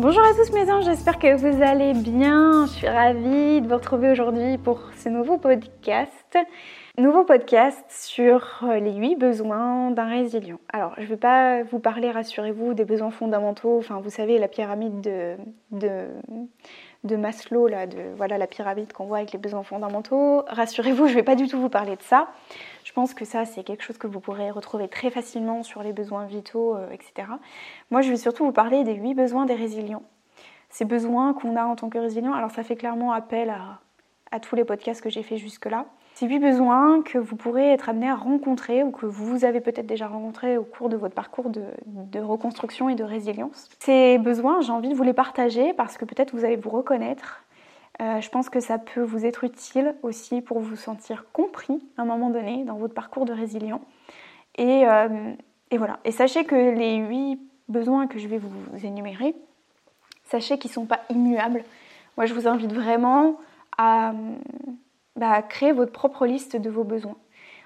Bonjour à tous mes anges, j'espère que vous allez bien. Je suis ravie de vous retrouver aujourd'hui pour ce nouveau podcast. Nouveau podcast sur euh, les 8 besoins d'un résilient. Alors, je ne vais pas vous parler, rassurez-vous, des besoins fondamentaux. Enfin, vous savez, la pyramide de, de, de Maslow, là, de, voilà la pyramide qu'on voit avec les besoins fondamentaux. Rassurez-vous, je ne vais pas du tout vous parler de ça. Je pense que ça, c'est quelque chose que vous pourrez retrouver très facilement sur les besoins vitaux, euh, etc. Moi, je vais surtout vous parler des 8 besoins des résilients. Ces besoins qu'on a en tant que résilient, alors ça fait clairement appel à, à tous les podcasts que j'ai fait jusque-là. Ces huit besoins que vous pourrez être amené à rencontrer ou que vous avez peut-être déjà rencontrés au cours de votre parcours de, reconstruction et de résilience. Ces besoins, j'ai envie de vous les partager parce que peut-être vous allez vous reconnaître. Euh, je pense que ça peut vous être utile aussi pour vous sentir compris à un moment donné dans votre parcours de résilient. Et, euh, et voilà. Et sachez que les huit besoins que je vais vous énumérer, sachez qu'ils ne sont pas immuables. Moi, je vous invite vraiment à bah, créer votre propre liste de vos besoins.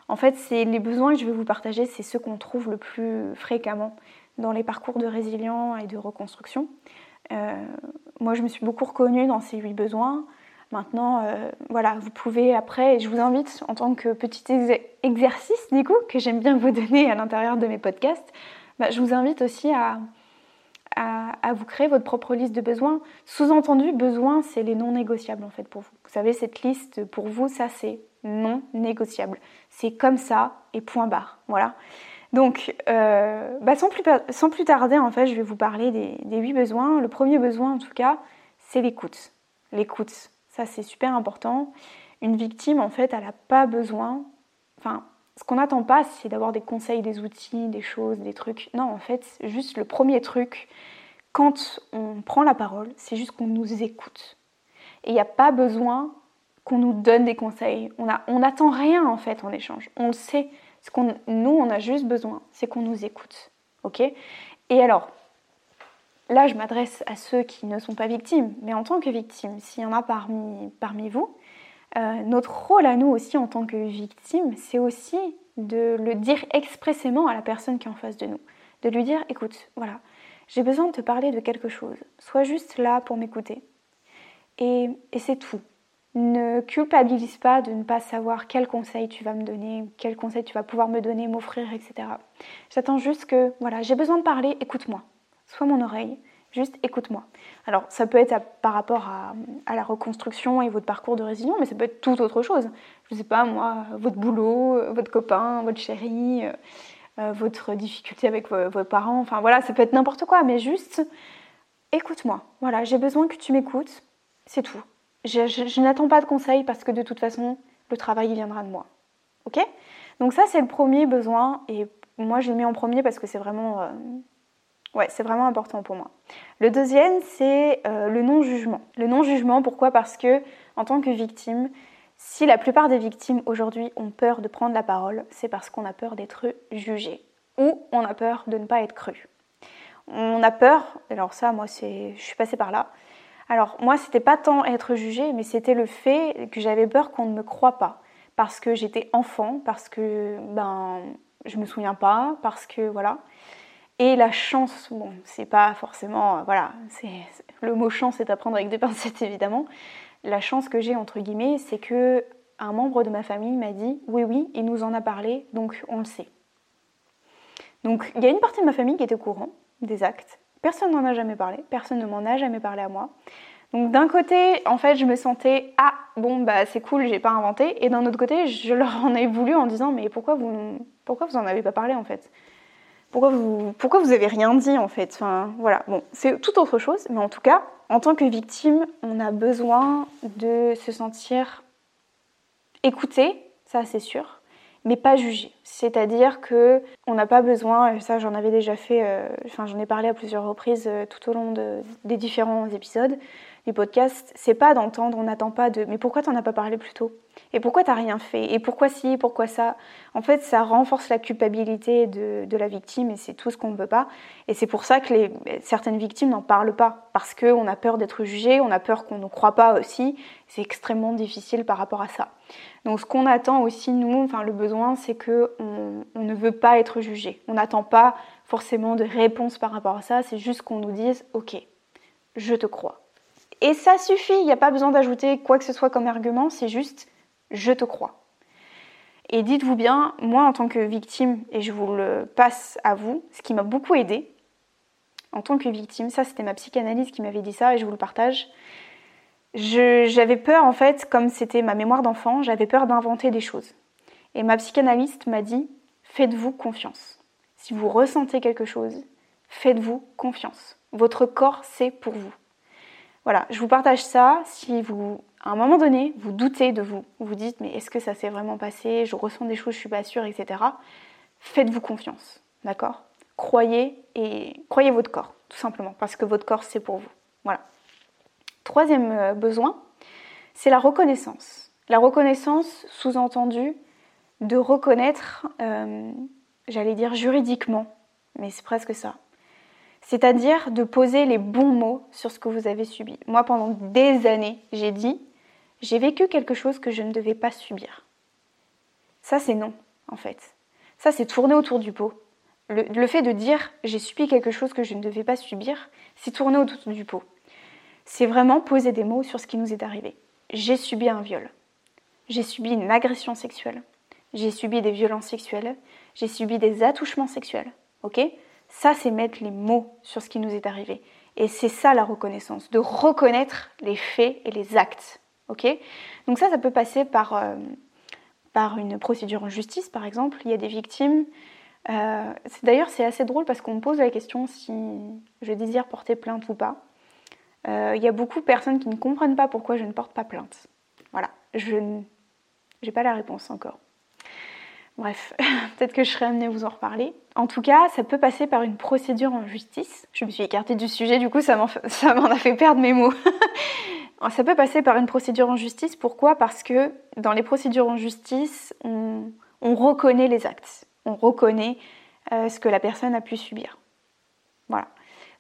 En fait, c'est les besoins que je vais vous partager, c'est ceux qu'on trouve le plus fréquemment dans les parcours de résilience et de reconstruction. Euh, moi, je me suis beaucoup reconnue dans ces huit besoins. Maintenant, euh, voilà, vous pouvez après, je vous invite en tant que petit exercice du coup que j'aime bien vous donner à l'intérieur de mes podcasts, bah, je vous invite aussi à, à, vous créer votre propre liste de besoins. Sous-entendu, besoin, c'est les non négociables en fait pour vous. Vous savez, cette liste pour vous, ça c'est non négociable. C'est comme ça et point barre. Voilà. Donc, euh, bah, sans, plus, sans, plus, tarder, en fait, je vais vous parler des, huit besoins. Le premier besoin, en tout cas, c'est l'écoute. L'écoute, ça c'est super important. Une victime, en fait, elle n'a pas besoin. Enfin, ce qu'on n'attend pas, c'est d'avoir des conseils, des outils, des choses, des trucs. Non, en fait, juste le premier truc, quand on prend la parole, c'est juste qu'on nous écoute. Et il n'y a pas besoin qu'on nous donne des conseils. On n'attend rien en fait en échange. On le sait. Ce qu'on, nous, on a juste besoin, c'est qu'on nous écoute. Ok? Et alors, là, je m'adresse à ceux qui ne sont pas victimes, mais en tant que victime, s'il y en a parmi, parmi vous, euh, notre rôle à nous aussi en tant que victime, c'est aussi de le dire expressément à la personne qui est en face de nous. De lui dire, écoute, voilà, j'ai besoin de te parler de quelque chose. Sois juste là pour m'écouter. Et, c'est tout. Ne culpabilise pas de ne pas savoir quel conseil tu vas me donner, quel conseil tu vas pouvoir me donner, m'offrir, etc. J'attends juste que, voilà, j'ai besoin de parler, écoute-moi. Sois mon oreille, Juste écoute-moi. Alors ça peut être par rapport à, la reconstruction et votre parcours de résilience, mais ça peut être tout autre chose. Je ne sais pas moi, votre boulot, votre copain, votre chéri, euh, euh, votre difficulté avec vos, parents, enfin voilà, ça peut être n'importe quoi, mais juste écoute-moi. Voilà, j'ai besoin que tu m'écoutes, c'est tout. Je, n'attends pas de conseils parce que de toute façon, le travail viendra de moi. Ok? Donc ça c'est le premier besoin et moi je le mets en premier parce que c'est vraiment... Euh, Ouais, c'est vraiment important pour moi. Le deuxième, c'est euh, le non-jugement. Le non-jugement, pourquoi? Parce que, en tant que victime, si la plupart des victimes aujourd'hui ont peur de prendre la parole, c'est parce qu'on a peur d'être jugé ou on a peur de ne pas être cru. On a peur, alors ça, moi, c'est, je suis passée par là. Alors moi, c'était pas tant être jugé, mais c'était le fait que j'avais peur qu'on ne me croie pas, parce que j'étais enfant, parce que ben je me souviens pas, parce que voilà. Et la chance, bon, c'est pas forcément, euh, voilà, c'est le mot chance est à prendre avec des pincettes évidemment. La chance que j'ai entre guillemets, c'est que un membre de ma famille m'a dit oui oui, il nous en a parlé, donc on le sait. Donc il y a une partie de ma famille qui était au courant des actes. Personne n'en a jamais parlé, personne ne m'en a jamais parlé à moi. Donc d'un côté, en fait, je me sentais ah bon bah c'est cool, j'ai pas inventé, et d'un autre côté, je leur en ai voulu en disant mais pourquoi vous pourquoi vous en avez pas parlé en fait? Pourquoi vous, pourquoi avez rien dit en fait? Voilà, c'est tout autre chose, mais en tout cas, en tant que victime, on a besoin de se sentir écouté, ça c'est sûr, mais pas juger. C'est-à-dire que on n'a pas besoin, et ça j'en avais déjà fait, euh, enfin j'en ai parlé à plusieurs reprises euh, tout au long des différents épisodes du podcast, c'est pas d'entendre, on n'attend pas de mais pourquoi t'en as pas parlé plus tôt? Et pourquoi t'as rien fait? Et pourquoi si Pourquoi ça? En fait, ça renforce la culpabilité de, la victime et c'est tout ce qu'on ne veut pas. Et c'est pour ça que les, certaines victimes n'en parlent pas parce qu'on a peur d'être jugé, on a peur qu'on ne croit pas aussi. C'est extrêmement difficile par rapport à ça. Donc ce qu'on attend aussi, nous, enfin le besoin, c'est que on, ne veut pas être jugé. On n'attend pas forcément de réponse par rapport à ça, c'est juste qu'on nous dise ok, je te crois. Et ça suffit, il n'y a pas besoin d'ajouter quoi que ce soit comme argument, c'est juste je te crois. Et dites-vous bien, moi en tant que victime, et je vous le passe à vous, ce qui m'a beaucoup aidé en tant que victime, ça c'était ma psychanalyse qui m'avait dit ça et je vous le partage, j'avais peur, en fait, comme c'était ma mémoire d'enfant, j'avais peur d'inventer des choses. Et ma psychanalyste m'a dit, faites-vous confiance. Si vous ressentez quelque chose, faites-vous confiance. Votre corps, c'est pour vous. Voilà, je vous partage ça. Si vous, à un moment donné, vous doutez de vous, vous dites, mais est-ce que ça s'est vraiment passé? Je ressens des choses, je suis pas sûre, etc. Faites-vous confiance, d'accord? Croyez et croyez votre corps, tout simplement, parce que votre corps, c'est pour vous. Voilà. Troisième euh, besoin, c'est la reconnaissance. La reconnaissance, sous-entendu, de reconnaître, euh, j'allais dire juridiquement, mais c'est presque ça. C'est-à-dire de poser les bons mots sur ce que vous avez subi. Moi, pendant des années, j'ai dit, j'ai vécu quelque chose que je ne devais pas subir. Ça, c'est non, en fait. Ça, c'est tourner autour du pot. Le, fait de dire j'ai subi quelque chose que je ne devais pas subir, c'est tourner autour du pot c'est vraiment poser des mots sur ce qui nous est arrivé. J'ai subi un viol. J'ai subi une agression sexuelle. J'ai subi des violences sexuelles. J'ai subi des attouchements sexuels. Ok? Ça, c'est mettre les mots sur ce qui nous est arrivé. Et c'est ça la reconnaissance, de reconnaître les faits et les actes. Ok? Donc ça, ça peut passer par, euh, par une procédure en justice, par exemple. Il y a des victimes. Euh, D'ailleurs, c'est assez drôle parce qu'on me pose la question si je désire porter plainte ou pas il euh, y a beaucoup de personnes qui ne comprennent pas pourquoi je ne porte pas plainte. Voilà, je n'ai pas la réponse encore. Bref, peut-être que je serai amenée à vous en reparler. En tout cas, ça peut passer par une procédure en justice. Je me suis écartée du sujet, du coup, ça m'en a fait perdre mes mots. ça peut passer par une procédure en justice. Pourquoi? Parce que dans les procédures en justice, on, reconnaît les actes. On reconnaît euh, ce que la personne a pu subir. Voilà.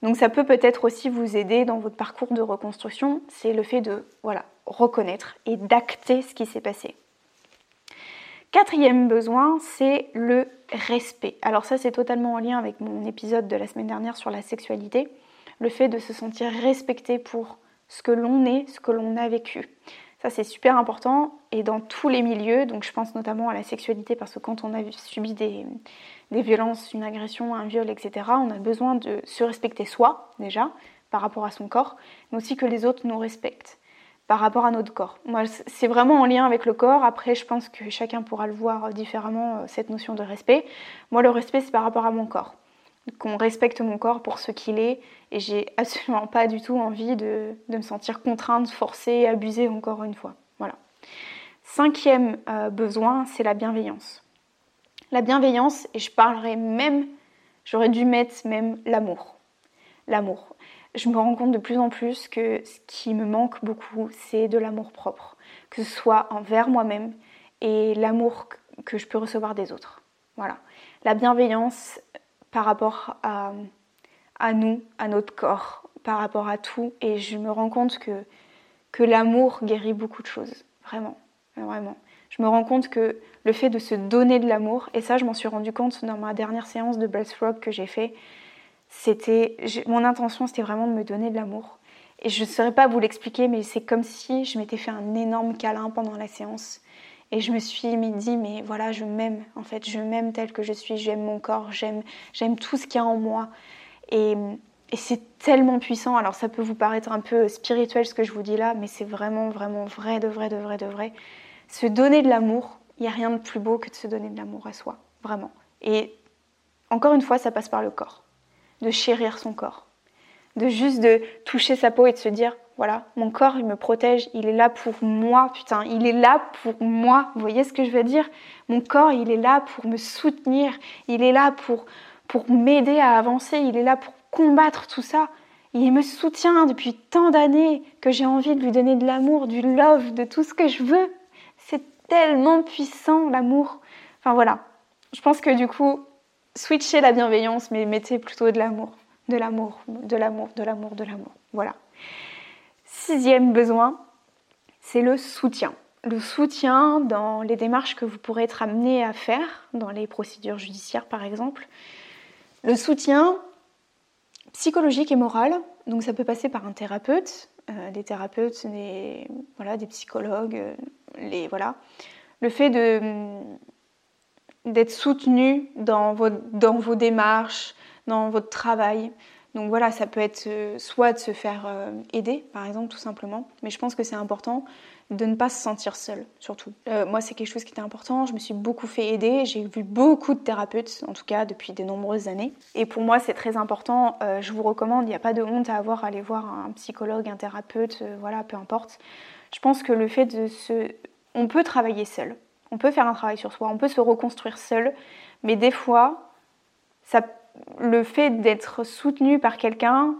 Donc ça peut peut-être aussi vous aider dans votre parcours de reconstruction, c'est le fait de reconnaître et d'acter ce qui s'est passé. Quatrième besoin, c'est le respect. Alors ça, c'est totalement en lien avec mon épisode de la semaine dernière sur la sexualité. Le fait de se sentir respecté pour ce que l'on est, ce que l'on a vécu. Ça, c'est super important et dans tous les milieux. Donc je pense notamment à la sexualité parce que quand on a subi des, des violences, une agression, un viol, etc., on a besoin de se respecter soi, déjà, par rapport à son corps, mais aussi que les autres nous respectent par rapport à notre corps. Moi, c'est vraiment en lien avec le corps. Après, je pense que chacun pourra le voir différemment, euh, cette notion de respect. Moi, le respect, c'est par rapport à mon corps. Qu'on respecte mon corps pour ce qu'il est. Et j'ai absolument pas du tout envie de, me sentir contrainte, forcée, abusée encore une fois. Voilà. Cinquième euh, besoin, c'est la bienveillance. La bienveillance, et je parlerai même, j'aurais dû mettre même l'amour. L'amour. Je me rends compte de plus en plus que ce qui me manque beaucoup, c'est de l'amour propre, que ce soit envers moi-même et l'amour que je peux recevoir des autres. Voilà. La bienveillance par rapport à, à nous, à notre corps, par rapport à tout. Et je me rends compte que, que l'amour guérit beaucoup de choses. Vraiment. Vraiment je me rends compte que le fait de se donner de l'amour, et ça je m'en suis rendu compte dans ma dernière séance de breathwork que j'ai fait, c'était mon intention c'était vraiment de me donner de l'amour. Et je ne saurais pas vous l'expliquer, mais c'est comme si je m'étais fait un énorme câlin pendant la séance. Et je me suis dit, mais voilà, je m'aime, en fait, je m'aime tel que je suis, j'aime mon corps, j'aime, j'aime tout ce qu'il y a en moi. Et, et c'est tellement puissant. Alors ça peut vous paraître un peu spirituel ce que je vous dis là, mais c'est vraiment, vraiment vrai, de vrai, de vrai, de vrai se donner de l'amour, il n'y a rien de plus beau que de se donner de l'amour à soi, vraiment. Et encore une fois, ça passe par le corps, de chérir son corps, de juste de toucher sa peau et de se dire Voilà, mon corps, il me protège, il est là pour moi, putain, il est là pour moi. Vous voyez ce que je veux dire? Mon corps, il est là pour me soutenir, il est là pour, pour m'aider à avancer, il est là pour combattre tout ça. Il me soutient depuis tant d'années que j'ai envie de lui donner de l'amour, du love, de tout ce que je veux. C'est tellement puissant l'amour. Enfin voilà, je pense que du coup, switchez la bienveillance, mais mettez plutôt de l'amour, de l'amour, de l'amour, de l'amour, de l'amour. Voilà. Sixième besoin, c'est le soutien. Le soutien dans les démarches que vous pourrez être amené à faire, dans les procédures judiciaires par exemple. Le soutien psychologique et moral, donc ça peut passer par un thérapeute, euh, des thérapeutes, des, voilà, des psychologues, euh, les, voilà. Le fait d'être soutenu dans vos, dans vos démarches, dans votre travail, donc voilà, ça peut être euh, soit de se faire euh, aider, par exemple, tout simplement. Mais je pense que c'est important de ne pas se sentir seul, surtout. Euh, moi, c'est quelque chose qui était important. Je me suis beaucoup fait aider. J'ai vu beaucoup de thérapeutes, en tout cas depuis de nombreuses années. Et pour moi, c'est très important. je vous recommande. Il n'y a pas de honte à avoir à aller voir un psychologue, un thérapeute, voilà, peu importe. Je pense que le fait de se, on peut travailler seul. On peut faire un travail sur soi. On peut se reconstruire seul. Mais des fois, ça le fait d'être soutenu par quelqu'un,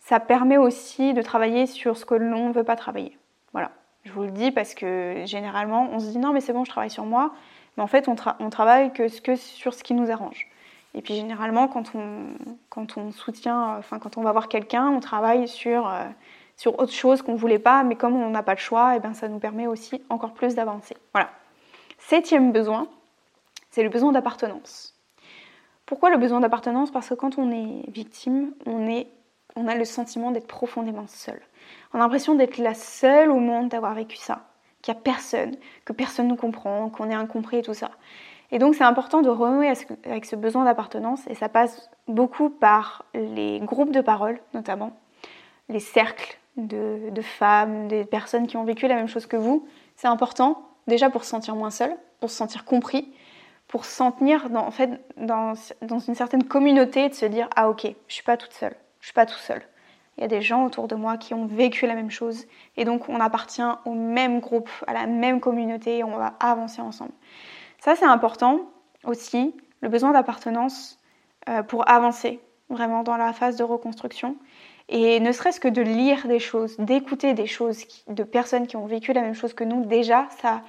ça permet aussi de travailler sur ce que l'on ne veut pas travailler. Voilà, je vous le dis parce que généralement on se dit non mais c'est bon je travaille sur moi, mais en fait on, travaille que, sur ce qui nous arrange. Et puis généralement quand on, soutient, enfin quand on va voir quelqu'un, on travaille sur, euh, autre chose qu'on ne voulait pas, mais comme on n'a pas le choix, et eh ben ça nous permet aussi encore plus d'avancer. Voilà. Septième besoin, c'est le besoin d'appartenance. Pourquoi le besoin d'appartenance? Parce que quand on est victime, on, a le sentiment d'être profondément seul. On a l'impression d'être la seule au monde d'avoir vécu ça, qu'il n'y a personne, que personne nous comprend, qu'on est incompris et tout ça. Et donc c'est important de renouer avec ce besoin d'appartenance et ça passe beaucoup par les groupes de parole notamment, les cercles de, femmes, des personnes qui ont vécu la même chose que vous. C'est important déjà pour se sentir moins seul, pour se sentir compris pour se sentir dans, en fait, dans, dans, une certaine communauté et de se dire ah ok, je suis pas toute seule, je suis pas tout seul. Il y a des gens autour de moi qui ont vécu la même chose et donc on appartient au même groupe, à la même communauté et on va avancer ensemble. Ça c'est important aussi, le besoin d'appartenance euh, pour avancer vraiment dans la phase de reconstruction. Et ne serait-ce que de lire des choses, d'écouter des choses de personnes qui ont vécu la même chose que nous, déjà, ça,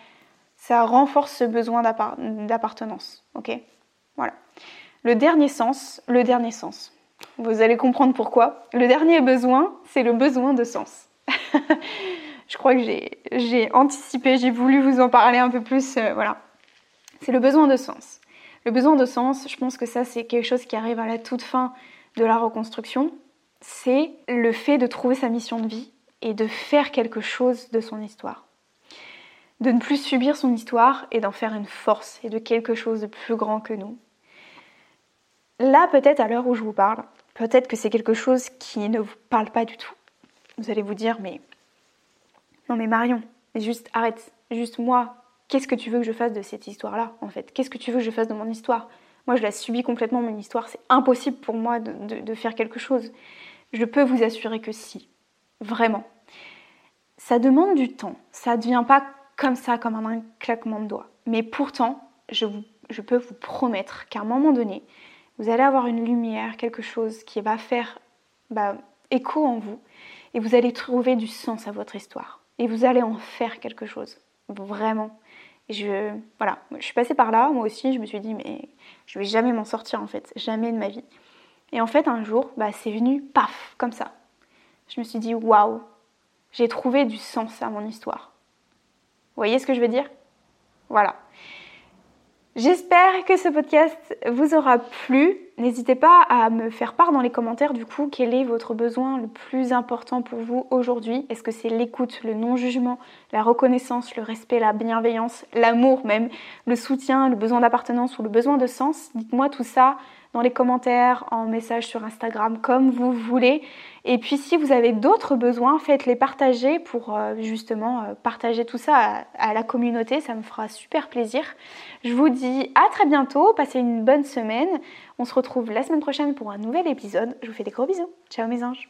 ça renforce ce besoin d'appartenance. Ok? Voilà. Le dernier sens, le dernier sens. Vous allez comprendre pourquoi. Le dernier besoin, c'est le besoin de sens. je crois que j'ai anticipé, j'ai voulu vous en parler un peu plus. Euh, voilà. C'est le besoin de sens. Le besoin de sens, je pense que ça, c'est quelque chose qui arrive à la toute fin de la reconstruction. C'est le fait de trouver sa mission de vie et de faire quelque chose de son histoire de ne plus subir son histoire et d'en faire une force et de quelque chose de plus grand que nous. Là, peut-être à l'heure où je vous parle, peut-être que c'est quelque chose qui ne vous parle pas du tout. Vous allez vous dire, mais non mais Marion, juste arrête, juste moi, qu'est-ce que tu veux que je fasse de cette histoire-là en fait? Qu'est-ce que tu veux que je fasse de mon histoire? Moi, je la subis complètement, mon histoire, c'est impossible pour moi de, faire quelque chose. Je peux vous assurer que si, vraiment. Ça demande du temps, ça ne devient pas comme ça, comme un claquement de doigts. Mais pourtant, je, peux vous promettre qu'à un moment donné, vous allez avoir une lumière, quelque chose qui va faire bah, écho en vous, et vous allez trouver du sens à votre histoire. Et vous allez en faire quelque chose, vraiment. je, voilà, je suis passée par là, moi aussi, je me suis dit, mais je vais jamais m'en sortir en fait, jamais de ma vie. Et en fait, un jour, bah, c'est venu, paf, comme ça. Je me suis dit, waouh, j'ai trouvé du sens à mon histoire. Vous voyez ce que je veux dire? Voilà. J'espère que ce podcast vous aura plu. N'hésitez pas à me faire part dans les commentaires du coup quel est votre besoin le plus important pour vous aujourd'hui. Est-ce que c'est l'écoute, le non-jugement, la reconnaissance, le respect, la bienveillance, l'amour même, le soutien, le besoin d'appartenance ou le besoin de sens? Dites-moi tout ça dans les commentaires, en message sur Instagram, comme vous voulez. Et puis si vous avez d'autres besoins, faites-les partager pour euh, justement euh, partager tout ça à, la communauté, ça me fera super plaisir. Je vous dis à très bientôt, passez une bonne semaine. On se retrouve la semaine prochaine pour un nouvel épisode. Je vous fais des gros bisous. Ciao mes anges.